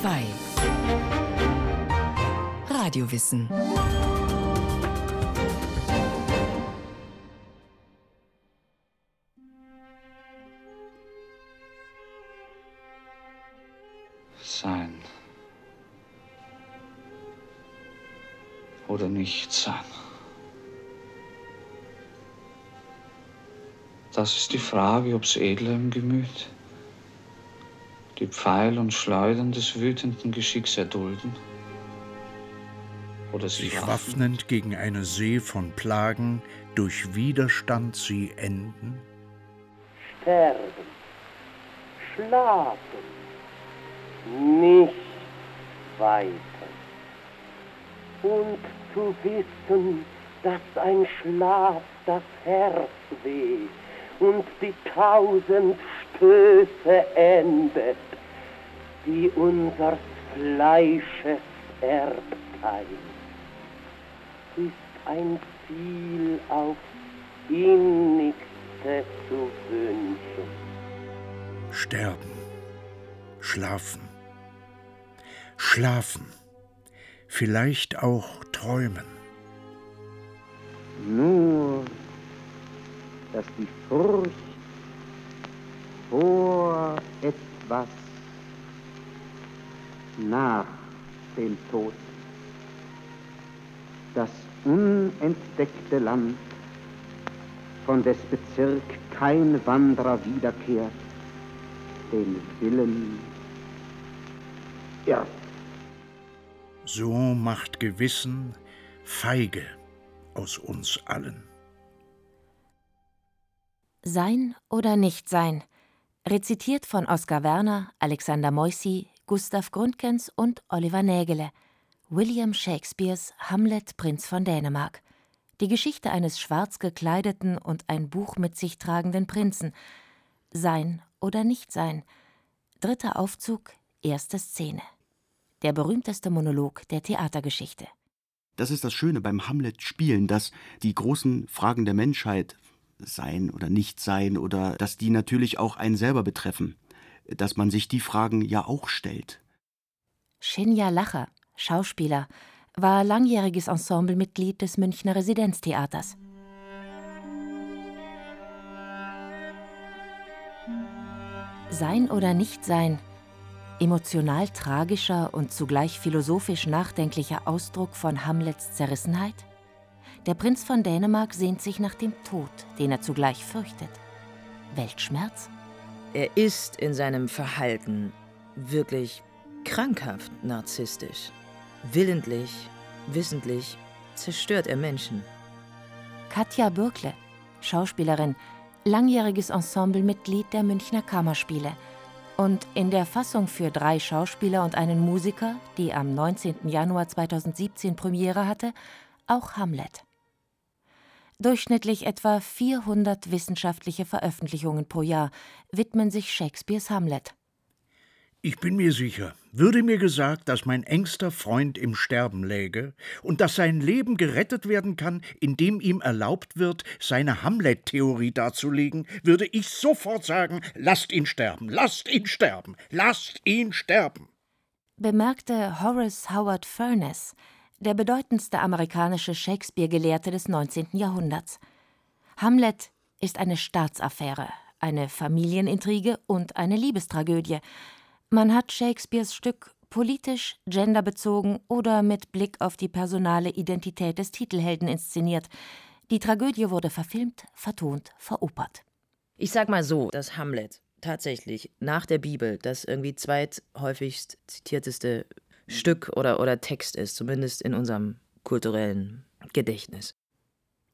2 Radiowissen Sein. Oder nicht sein. Das ist die Frage, ob's edler im Gemüt die Pfeil und Schleudern des wütenden Geschicks erdulden? Oder sie sich waffnend gegen eine See von Plagen, durch Widerstand sie enden? Sterben, schlafen, nicht weiter. Und zu wissen, dass ein Schlaf das Herz weh und die tausend Stöße endet, die unsers Fleisches Erbteil, ist ein Ziel auf innigste zu wünschen. Sterben, schlafen, schlafen, vielleicht auch träumen. Nur, dass die Furcht vor etwas nach dem Tod. Das unentdeckte Land, von des Bezirk kein Wanderer wiederkehrt, den Willen irrt. So macht Gewissen feige aus uns allen. Sein oder nicht sein, rezitiert von Oskar Werner, Alexander Moissi, Gustav Grundkens und Oliver Nägele. William Shakespeares Hamlet Prinz von Dänemark. Die Geschichte eines schwarz gekleideten und ein Buch mit sich tragenden Prinzen. Sein oder nicht sein. Dritter Aufzug, erste Szene. Der berühmteste Monolog der Theatergeschichte. Das ist das Schöne beim Hamlet-Spielen, dass die großen Fragen der Menschheit, sein oder nicht sein, oder dass die natürlich auch einen selber betreffen dass man sich die Fragen ja auch stellt. Shinja Lacher, Schauspieler, war langjähriges Ensemblemitglied des Münchner Residenztheaters. Sein oder nicht sein, emotional tragischer und zugleich philosophisch nachdenklicher Ausdruck von Hamlets Zerrissenheit? Der Prinz von Dänemark sehnt sich nach dem Tod, den er zugleich fürchtet. Weltschmerz? Er ist in seinem Verhalten wirklich krankhaft narzisstisch. Willentlich, wissentlich zerstört er Menschen. Katja Bürkle, Schauspielerin, langjähriges Ensemblemitglied der Münchner Kammerspiele und in der Fassung für drei Schauspieler und einen Musiker, die am 19. Januar 2017 Premiere hatte, auch Hamlet durchschnittlich etwa 400 wissenschaftliche Veröffentlichungen pro Jahr, widmen sich Shakespeares Hamlet. Ich bin mir sicher, würde mir gesagt, dass mein engster Freund im Sterben läge und dass sein Leben gerettet werden kann, indem ihm erlaubt wird, seine Hamlet-Theorie darzulegen, würde ich sofort sagen: Lasst ihn sterben, lasst ihn sterben, lasst ihn sterben. Bemerkte Horace Howard Furness, der bedeutendste amerikanische Shakespeare-Gelehrte des 19. Jahrhunderts. Hamlet ist eine Staatsaffäre, eine Familienintrige und eine Liebestragödie. Man hat Shakespeares Stück politisch, genderbezogen oder mit Blick auf die personale Identität des Titelhelden inszeniert. Die Tragödie wurde verfilmt, vertont, veropert. Ich sag mal so, dass Hamlet tatsächlich nach der Bibel das irgendwie zweithäufigst zitierteste Stück oder, oder Text ist, zumindest in unserem kulturellen Gedächtnis.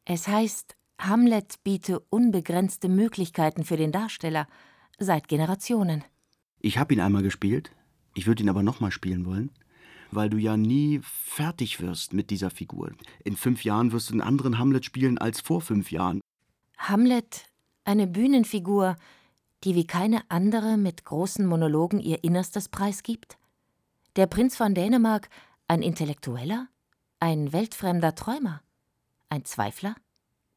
Es heißt, Hamlet biete unbegrenzte Möglichkeiten für den Darsteller seit Generationen. Ich habe ihn einmal gespielt, ich würde ihn aber nochmal spielen wollen, weil du ja nie fertig wirst mit dieser Figur. In fünf Jahren wirst du einen anderen Hamlet spielen als vor fünf Jahren. Hamlet, eine Bühnenfigur, die wie keine andere mit großen Monologen ihr Innerstes preisgibt? Der Prinz von Dänemark ein Intellektueller? Ein weltfremder Träumer? Ein Zweifler?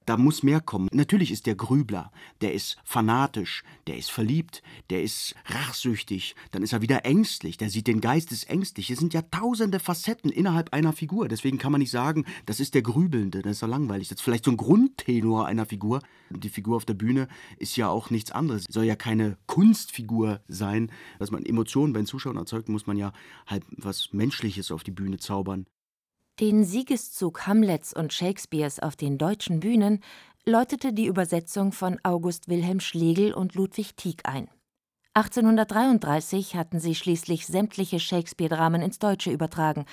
Da muss mehr kommen. Natürlich ist der Grübler, der ist fanatisch, der ist verliebt, der ist rachsüchtig, dann ist er wieder ängstlich, der sieht den Geist des Ängstlich. Es sind ja tausende Facetten innerhalb einer Figur. Deswegen kann man nicht sagen, das ist der Grübelnde, das ist ja langweilig. Das ist vielleicht so ein Grundtenor einer Figur. Die Figur auf der Bühne ist ja auch nichts anderes. Soll ja keine Kunstfigur sein. Dass man Emotionen bei den Zuschauern erzeugt, muss man ja halt was Menschliches auf die Bühne zaubern. Den Siegeszug Hamlets und Shakespeares auf den deutschen Bühnen läutete die Übersetzung von August Wilhelm Schlegel und Ludwig Tieck ein. 1833 hatten sie schließlich sämtliche Shakespeare-Dramen ins Deutsche übertragen.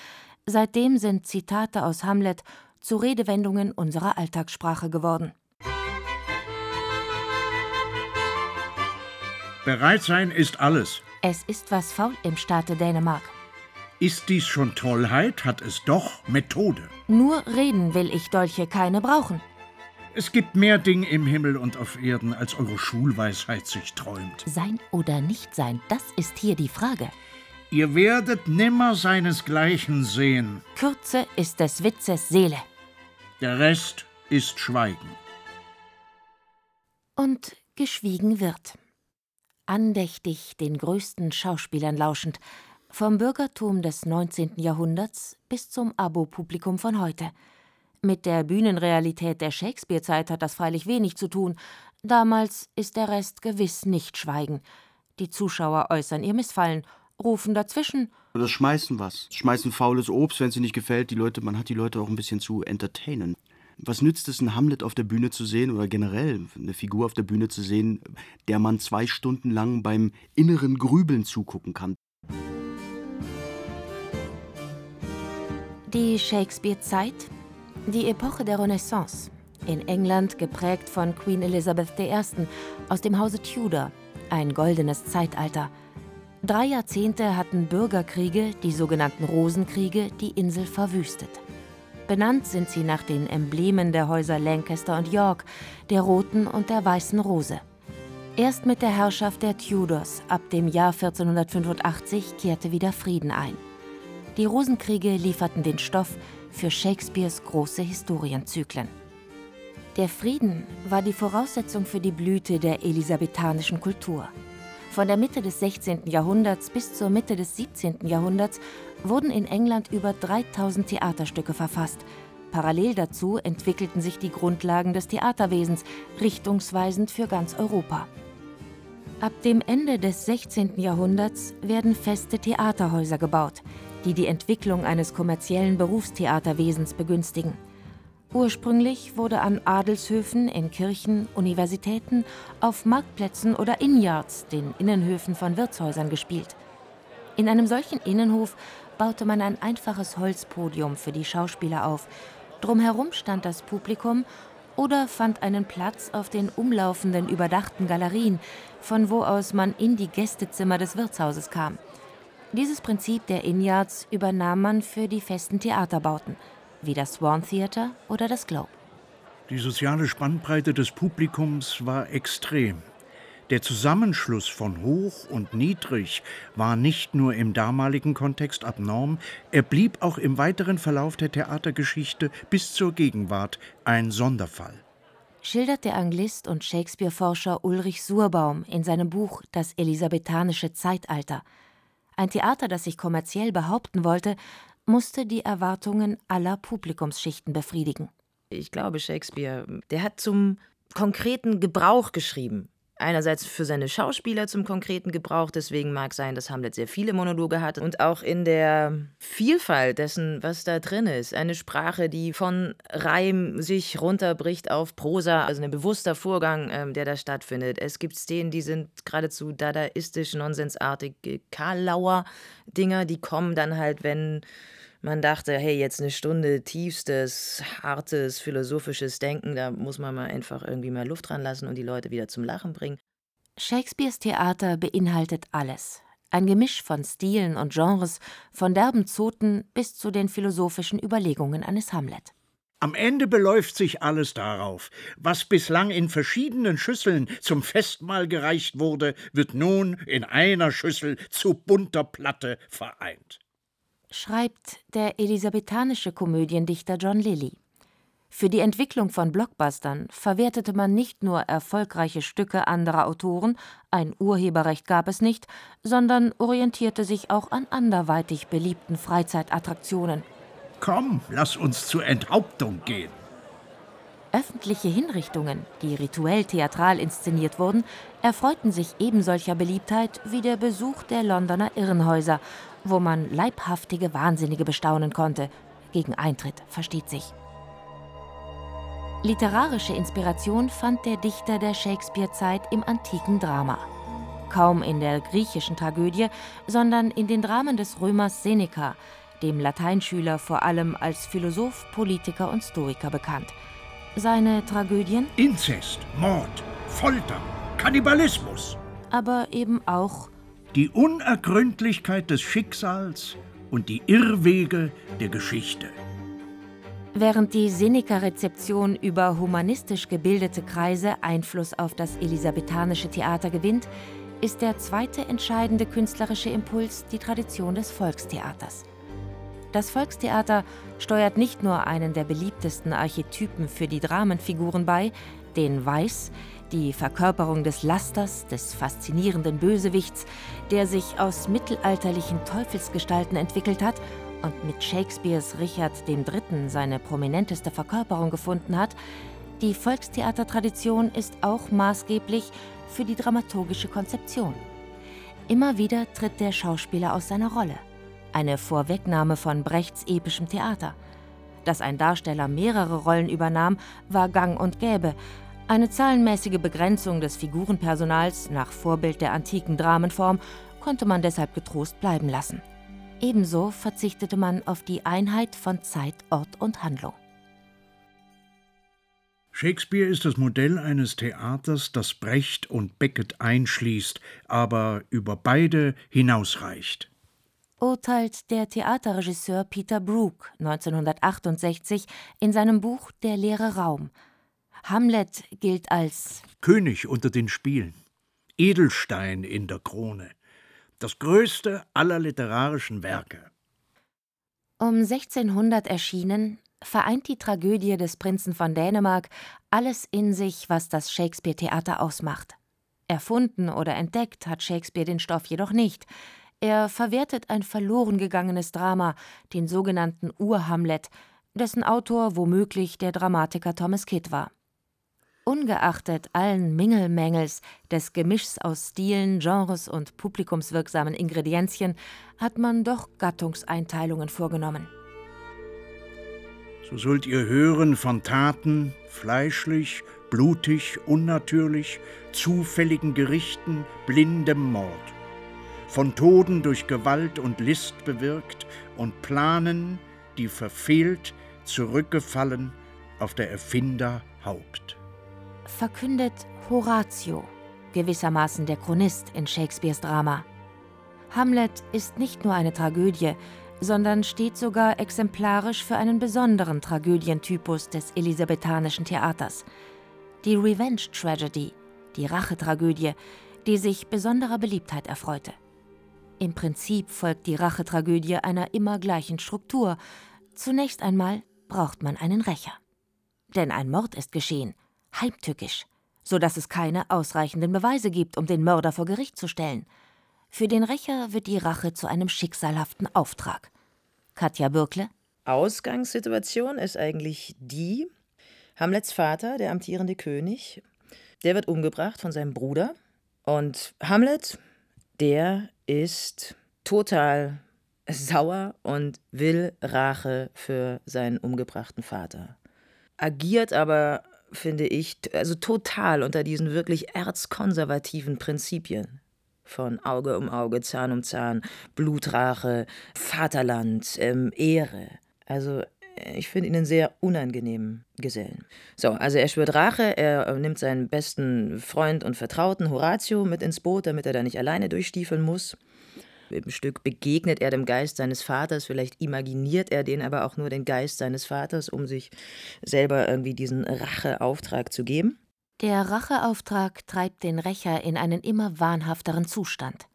Seitdem sind Zitate aus Hamlet zu Redewendungen unserer Alltagssprache geworden. Bereit sein ist alles. Es ist was faul im Staate Dänemark. Ist dies schon Tollheit, hat es doch Methode. Nur reden will ich Dolche keine brauchen. Es gibt mehr Dinge im Himmel und auf Erden, als eure Schulweisheit sich träumt. Sein oder nicht sein, das ist hier die Frage. Ihr werdet nimmer seinesgleichen sehen. Kürze ist des Witzes Seele. Der Rest ist Schweigen. Und geschwiegen wird. Andächtig den größten Schauspielern lauschend, vom Bürgertum des 19. Jahrhunderts bis zum Abo-Publikum von heute. Mit der Bühnenrealität der Shakespeare-Zeit hat das freilich wenig zu tun. Damals ist der Rest gewiss nicht Schweigen. Die Zuschauer äußern ihr Missfallen, rufen dazwischen. Oder schmeißen was. Schmeißen faules Obst, wenn es nicht gefällt. Die Leute, man hat die Leute auch ein bisschen zu entertainen. Was nützt es, einen Hamlet auf der Bühne zu sehen oder generell eine Figur auf der Bühne zu sehen, der man zwei Stunden lang beim inneren Grübeln zugucken kann? Die Shakespeare-Zeit, die Epoche der Renaissance, in England geprägt von Queen Elizabeth I. aus dem Hause Tudor, ein goldenes Zeitalter. Drei Jahrzehnte hatten Bürgerkriege, die sogenannten Rosenkriege, die Insel verwüstet. Benannt sind sie nach den Emblemen der Häuser Lancaster und York, der roten und der weißen Rose. Erst mit der Herrschaft der Tudors ab dem Jahr 1485 kehrte wieder Frieden ein. Die Rosenkriege lieferten den Stoff für Shakespeares große Historienzyklen. Der Frieden war die Voraussetzung für die Blüte der elisabethanischen Kultur. Von der Mitte des 16. Jahrhunderts bis zur Mitte des 17. Jahrhunderts wurden in England über 3000 Theaterstücke verfasst. Parallel dazu entwickelten sich die Grundlagen des Theaterwesens, richtungsweisend für ganz Europa. Ab dem Ende des 16. Jahrhunderts werden feste Theaterhäuser gebaut, die die Entwicklung eines kommerziellen Berufstheaterwesens begünstigen. Ursprünglich wurde an Adelshöfen, in Kirchen, Universitäten, auf Marktplätzen oder Innyards, den Innenhöfen von Wirtshäusern, gespielt. In einem solchen Innenhof baute man ein einfaches Holzpodium für die Schauspieler auf. Drumherum stand das Publikum oder fand einen Platz auf den umlaufenden überdachten Galerien, von wo aus man in die Gästezimmer des Wirtshauses kam. Dieses Prinzip der Innyards übernahm man für die festen Theaterbauten, wie das Swan Theater oder das Globe. Die soziale Spannbreite des Publikums war extrem. Der Zusammenschluss von hoch und niedrig war nicht nur im damaligen Kontext abnorm, er blieb auch im weiteren Verlauf der Theatergeschichte bis zur Gegenwart ein Sonderfall. Schildert der Anglist und Shakespeare-Forscher Ulrich Surbaum in seinem Buch Das elisabethanische Zeitalter – ein Theater, das sich kommerziell behaupten wollte, musste die Erwartungen aller Publikumsschichten befriedigen. Ich glaube, Shakespeare, der hat zum konkreten Gebrauch geschrieben. Einerseits für seine Schauspieler zum konkreten Gebrauch, deswegen mag sein, dass Hamlet sehr viele Monologe hat und auch in der Vielfalt dessen, was da drin ist. Eine Sprache, die von Reim sich runterbricht auf Prosa, also ein bewusster Vorgang, ähm, der da stattfindet. Es gibt Szenen, die sind geradezu dadaistisch, nonsensartige Karlauer Dinger, die kommen dann halt, wenn man dachte, hey, jetzt eine Stunde tiefstes, hartes, philosophisches Denken, da muss man mal einfach irgendwie mal Luft dran lassen und die Leute wieder zum Lachen bringen. Shakespeares Theater beinhaltet alles. Ein Gemisch von Stilen und Genres, von derben Zoten bis zu den philosophischen Überlegungen eines Hamlet. Am Ende beläuft sich alles darauf. Was bislang in verschiedenen Schüsseln zum Festmahl gereicht wurde, wird nun in einer Schüssel zu bunter Platte vereint schreibt der elisabethanische Komödiendichter John Lilly. Für die Entwicklung von Blockbustern verwertete man nicht nur erfolgreiche Stücke anderer Autoren, ein Urheberrecht gab es nicht, sondern orientierte sich auch an anderweitig beliebten Freizeitattraktionen. Komm, lass uns zur Enthauptung gehen. Öffentliche Hinrichtungen, die rituell theatral inszeniert wurden, erfreuten sich ebensolcher Beliebtheit wie der Besuch der Londoner Irrenhäuser, wo man leibhaftige Wahnsinnige bestaunen konnte. Gegen Eintritt, versteht sich. Literarische Inspiration fand der Dichter der Shakespeare-Zeit im antiken Drama. Kaum in der griechischen Tragödie, sondern in den Dramen des Römers Seneca, dem Lateinschüler vor allem als Philosoph, Politiker und Stoiker bekannt. Seine Tragödien? Inzest, Mord, Folter, Kannibalismus. Aber eben auch die Unergründlichkeit des Schicksals und die Irrwege der Geschichte. Während die Seneca-Rezeption über humanistisch gebildete Kreise Einfluss auf das elisabethanische Theater gewinnt, ist der zweite entscheidende künstlerische Impuls die Tradition des Volkstheaters. Das Volkstheater steuert nicht nur einen der beliebtesten Archetypen für die Dramenfiguren bei, den Weiß, die Verkörperung des Lasters, des faszinierenden Bösewichts, der sich aus mittelalterlichen Teufelsgestalten entwickelt hat und mit Shakespeares Richard III. seine prominenteste Verkörperung gefunden hat, die Volkstheatertradition ist auch maßgeblich für die dramaturgische Konzeption. Immer wieder tritt der Schauspieler aus seiner Rolle. Eine Vorwegnahme von Brechts epischem Theater. Dass ein Darsteller mehrere Rollen übernahm, war gang und gäbe. Eine zahlenmäßige Begrenzung des Figurenpersonals nach Vorbild der antiken Dramenform konnte man deshalb getrost bleiben lassen. Ebenso verzichtete man auf die Einheit von Zeit, Ort und Handlung. Shakespeare ist das Modell eines Theaters, das Brecht und Beckett einschließt, aber über beide hinausreicht. Urteilt der Theaterregisseur Peter Brook 1968 in seinem Buch Der leere Raum. Hamlet gilt als König unter den Spielen, Edelstein in der Krone, das größte aller literarischen Werke. Um 1600 erschienen, vereint die Tragödie des Prinzen von Dänemark alles in sich, was das Shakespeare-Theater ausmacht. Erfunden oder entdeckt hat Shakespeare den Stoff jedoch nicht. Er verwertet ein verloren gegangenes Drama, den sogenannten Ur-Hamlet, dessen Autor womöglich der Dramatiker Thomas Kidd war. Ungeachtet allen Mingelmängels, des Gemischs aus Stilen, Genres und publikumswirksamen Ingredienzien, hat man doch Gattungseinteilungen vorgenommen. So sollt ihr hören von Taten, fleischlich, blutig, unnatürlich, zufälligen Gerichten, blindem Mord, von Toden durch Gewalt und List bewirkt und Planen, die verfehlt, zurückgefallen auf der Erfinder Haupt verkündet Horatio, gewissermaßen der Chronist in Shakespeares Drama. Hamlet ist nicht nur eine Tragödie, sondern steht sogar exemplarisch für einen besonderen Tragödientypus des elisabethanischen Theaters. Die Revenge Tragedy, die Rachetragödie, die sich besonderer Beliebtheit erfreute. Im Prinzip folgt die Rachetragödie einer immer gleichen Struktur. Zunächst einmal braucht man einen Rächer. Denn ein Mord ist geschehen, heimtückisch, so dass es keine ausreichenden Beweise gibt, um den Mörder vor Gericht zu stellen. Für den Rächer wird die Rache zu einem schicksalhaften Auftrag. Katja Bürkle? Ausgangssituation ist eigentlich die: Hamlets Vater, der amtierende König, der wird umgebracht von seinem Bruder. Und Hamlet, der ist total sauer und will Rache für seinen umgebrachten Vater. Agiert aber finde ich, also total unter diesen wirklich erzkonservativen Prinzipien von Auge um Auge, Zahn um Zahn, Blutrache, Vaterland, ähm, Ehre. Also ich finde ihn einen sehr unangenehmen Gesellen. So, also er schwört Rache, er äh, nimmt seinen besten Freund und Vertrauten Horatio mit ins Boot, damit er da nicht alleine durchstiefeln muss. Im Stück begegnet er dem Geist seines Vaters, vielleicht imaginiert er den aber auch nur den Geist seines Vaters, um sich selber irgendwie diesen Racheauftrag zu geben. Der Racheauftrag treibt den Rächer in einen immer wahnhafteren Zustand.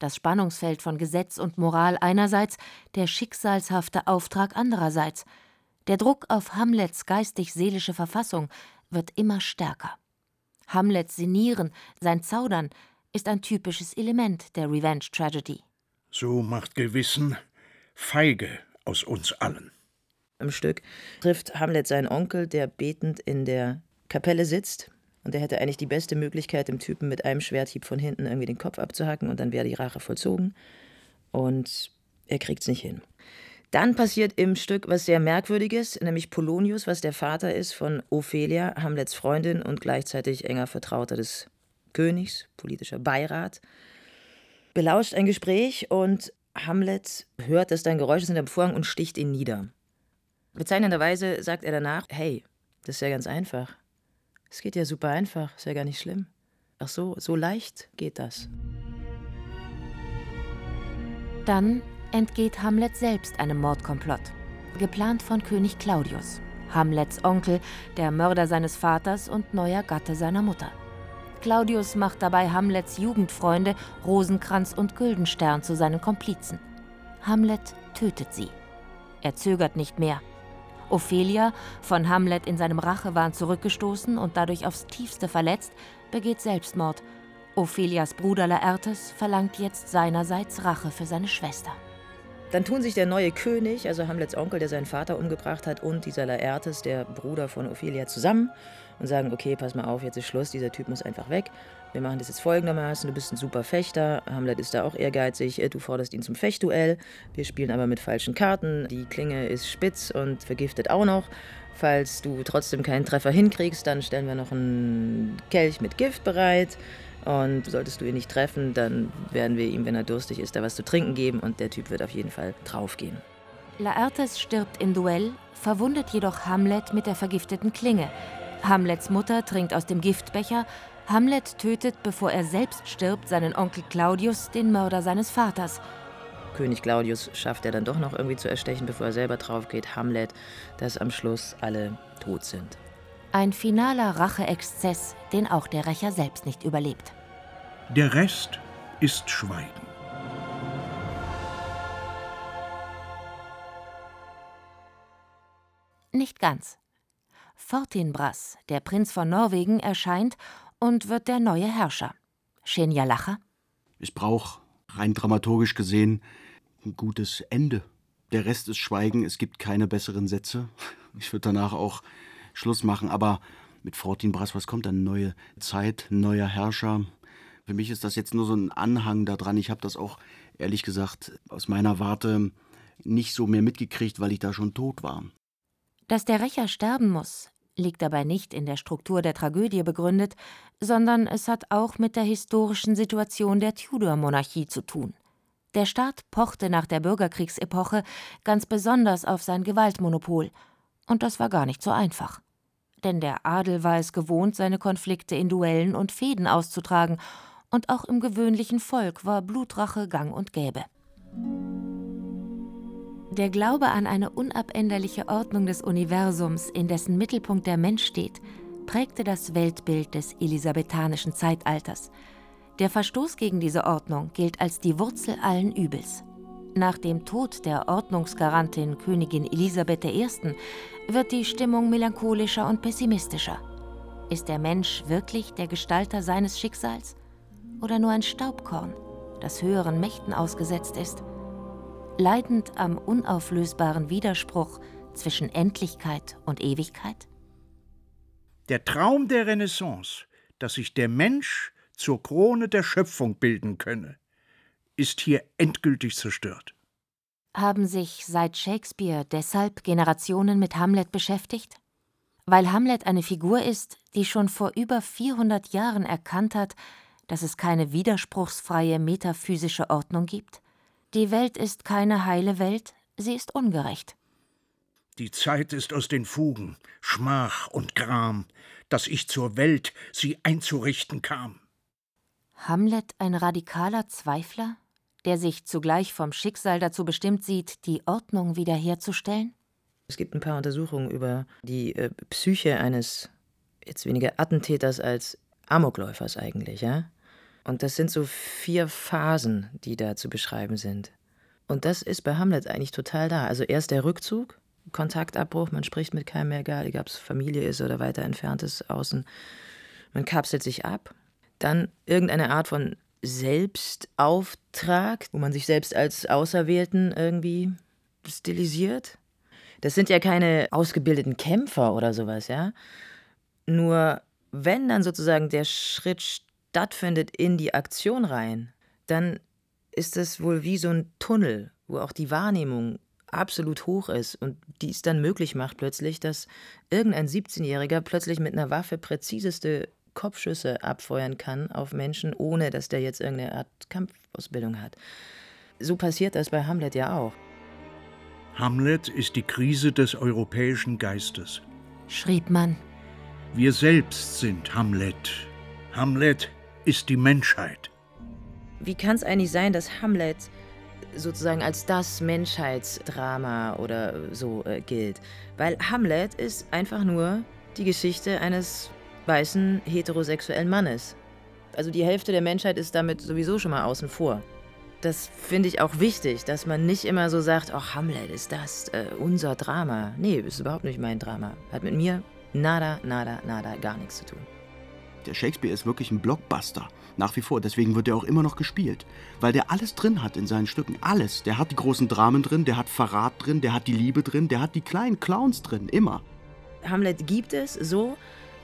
Das Spannungsfeld von Gesetz und Moral einerseits, der schicksalshafte Auftrag andererseits. Der Druck auf Hamlets geistig-seelische Verfassung wird immer stärker. Hamlets Sinieren, sein Zaudern, ist ein typisches Element der Revenge Tragedy. So macht Gewissen feige aus uns allen. Im Stück trifft Hamlet seinen Onkel, der betend in der Kapelle sitzt. Und er hätte eigentlich die beste Möglichkeit, dem Typen mit einem Schwerthieb von hinten irgendwie den Kopf abzuhacken und dann wäre die Rache vollzogen. Und er kriegt es nicht hin. Dann passiert im Stück was sehr Merkwürdiges, nämlich Polonius, was der Vater ist von Ophelia, Hamlets Freundin und gleichzeitig enger Vertrauter des Königs, politischer Beirat, belauscht ein Gespräch und Hamlet hört, dass da ein Geräusch ist hinter dem Vorhang und sticht ihn nieder. Bezeichnenderweise sagt er danach: Hey, das ist ja ganz einfach. Es geht ja super einfach, ist ja gar nicht schlimm. Ach so, so leicht geht das. Dann entgeht Hamlet selbst einem Mordkomplott, geplant von König Claudius, Hamlets Onkel, der Mörder seines Vaters und neuer Gatte seiner Mutter. Claudius macht dabei Hamlets Jugendfreunde Rosenkranz und Güldenstern zu seinen Komplizen. Hamlet tötet sie. Er zögert nicht mehr. Ophelia, von Hamlet in seinem Rachewahn zurückgestoßen und dadurch aufs tiefste verletzt, begeht Selbstmord. Ophelias Bruder Laertes verlangt jetzt seinerseits Rache für seine Schwester. Dann tun sich der neue König, also Hamlets Onkel, der seinen Vater umgebracht hat, und dieser Laertes, der Bruder von Ophelia, zusammen und sagen, okay, pass mal auf, jetzt ist Schluss, dieser Typ muss einfach weg. Wir machen das jetzt folgendermaßen, du bist ein super Fechter, Hamlet ist da auch ehrgeizig, du forderst ihn zum Fechtduell, wir spielen aber mit falschen Karten, die Klinge ist spitz und vergiftet auch noch. Falls du trotzdem keinen Treffer hinkriegst, dann stellen wir noch einen Kelch mit Gift bereit. Und solltest du ihn nicht treffen, dann werden wir ihm, wenn er durstig ist, da was zu trinken geben und der Typ wird auf jeden Fall draufgehen. Laertes stirbt im Duell, verwundet jedoch Hamlet mit der vergifteten Klinge. Hamlets Mutter trinkt aus dem Giftbecher. Hamlet tötet, bevor er selbst stirbt, seinen Onkel Claudius, den Mörder seines Vaters. König Claudius schafft er dann doch noch irgendwie zu erstechen, bevor er selber draufgeht. Hamlet, dass am Schluss alle tot sind. Ein finaler Racheexzess, den auch der Rächer selbst nicht überlebt. Der Rest ist Schweigen. Nicht ganz. Fortinbras, der Prinz von Norwegen, erscheint und wird der neue Herrscher. Schenja Lacher? Ich brauche, rein dramaturgisch gesehen, ein gutes Ende. Der Rest ist Schweigen, es gibt keine besseren Sätze. Ich würde danach auch Schluss machen. Aber mit Fortinbras, was kommt dann? Neue Zeit, neuer Herrscher. Für mich ist das jetzt nur so ein Anhang daran. Ich habe das auch, ehrlich gesagt, aus meiner Warte nicht so mehr mitgekriegt, weil ich da schon tot war. Dass der Rächer sterben muss, liegt dabei nicht in der Struktur der Tragödie begründet, sondern es hat auch mit der historischen Situation der Tudor-Monarchie zu tun. Der Staat pochte nach der Bürgerkriegsepoche ganz besonders auf sein Gewaltmonopol, und das war gar nicht so einfach denn der Adel war es gewohnt, seine Konflikte in Duellen und Fehden auszutragen, und auch im gewöhnlichen Volk war Blutrache gang und gäbe. Der Glaube an eine unabänderliche Ordnung des Universums, in dessen Mittelpunkt der Mensch steht, prägte das Weltbild des elisabethanischen Zeitalters. Der Verstoß gegen diese Ordnung gilt als die Wurzel allen Übels. Nach dem Tod der Ordnungsgarantin Königin Elisabeth I. wird die Stimmung melancholischer und pessimistischer. Ist der Mensch wirklich der Gestalter seines Schicksals oder nur ein Staubkorn, das höheren Mächten ausgesetzt ist? Leidend am unauflösbaren Widerspruch zwischen Endlichkeit und Ewigkeit? Der Traum der Renaissance, dass sich der Mensch zur Krone der Schöpfung bilden könne, ist hier endgültig zerstört. Haben sich seit Shakespeare deshalb Generationen mit Hamlet beschäftigt? Weil Hamlet eine Figur ist, die schon vor über 400 Jahren erkannt hat, dass es keine widerspruchsfreie metaphysische Ordnung gibt? Die Welt ist keine heile Welt, sie ist ungerecht. Die Zeit ist aus den Fugen, Schmach und Gram, dass ich zur Welt sie einzurichten kam. Hamlet ein radikaler Zweifler? Der sich zugleich vom Schicksal dazu bestimmt sieht, die Ordnung wiederherzustellen? Es gibt ein paar Untersuchungen über die äh, Psyche eines jetzt weniger Attentäters als Amokläufers eigentlich, ja? Und das sind so vier Phasen, die da zu beschreiben sind. Und das ist bei Hamlet eigentlich total da. Also erst der Rückzug, Kontaktabbruch, man spricht mit keinem mehr, egal ob es Familie ist oder weiter entferntes Außen. Man kapselt sich ab. Dann irgendeine Art von Selbstauftrag, wo man sich selbst als Auserwählten irgendwie stilisiert. Das sind ja keine ausgebildeten Kämpfer oder sowas, ja. Nur wenn dann sozusagen der Schritt stattfindet in die Aktion rein, dann ist das wohl wie so ein Tunnel, wo auch die Wahrnehmung absolut hoch ist und die es dann möglich macht plötzlich, dass irgendein 17-Jähriger plötzlich mit einer Waffe präziseste Kopfschüsse abfeuern kann auf Menschen, ohne dass der jetzt irgendeine Art Kampfausbildung hat. So passiert das bei Hamlet ja auch. Hamlet ist die Krise des europäischen Geistes. Schrieb man. Wir selbst sind Hamlet. Hamlet ist die Menschheit. Wie kann es eigentlich sein, dass Hamlet sozusagen als das Menschheitsdrama oder so äh, gilt? Weil Hamlet ist einfach nur die Geschichte eines weißen heterosexuellen Mannes. Also die Hälfte der Menschheit ist damit sowieso schon mal außen vor. Das finde ich auch wichtig, dass man nicht immer so sagt, ach, Hamlet ist das, äh, unser Drama. Nee, ist überhaupt nicht mein Drama. Hat mit mir nada, nada, nada, gar nichts zu tun. Der Shakespeare ist wirklich ein Blockbuster. Nach wie vor. Deswegen wird er auch immer noch gespielt. Weil der alles drin hat in seinen Stücken. Alles. Der hat die großen Dramen drin, der hat Verrat drin, der hat die Liebe drin, der hat die kleinen Clowns drin. Immer. Hamlet gibt es so,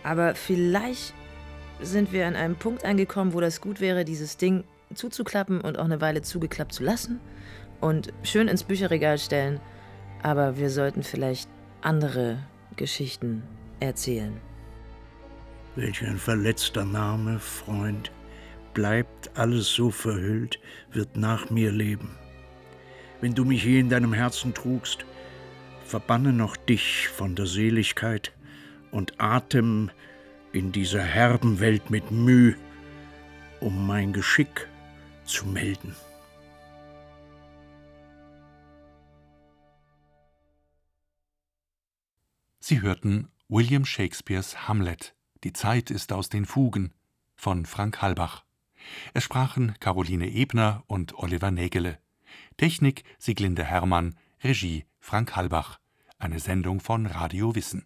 aber vielleicht sind wir an einem Punkt angekommen, wo das gut wäre, dieses Ding zuzuklappen und auch eine Weile zugeklappt zu lassen und schön ins Bücherregal stellen. Aber wir sollten vielleicht andere Geschichten erzählen. Welch ein verletzter Name, Freund. Bleibt alles so verhüllt, wird nach mir leben. Wenn du mich je in deinem Herzen trugst, verbanne noch dich von der Seligkeit und Atem in dieser herben Welt mit Müh, um mein Geschick zu melden. Sie hörten William Shakespeares Hamlet die Zeit ist aus den Fugen von Frank Halbach. Es sprachen Caroline Ebner und Oliver Nägele. Technik Sieglinde Hermann, Regie Frank Halbach. Eine Sendung von Radio Wissen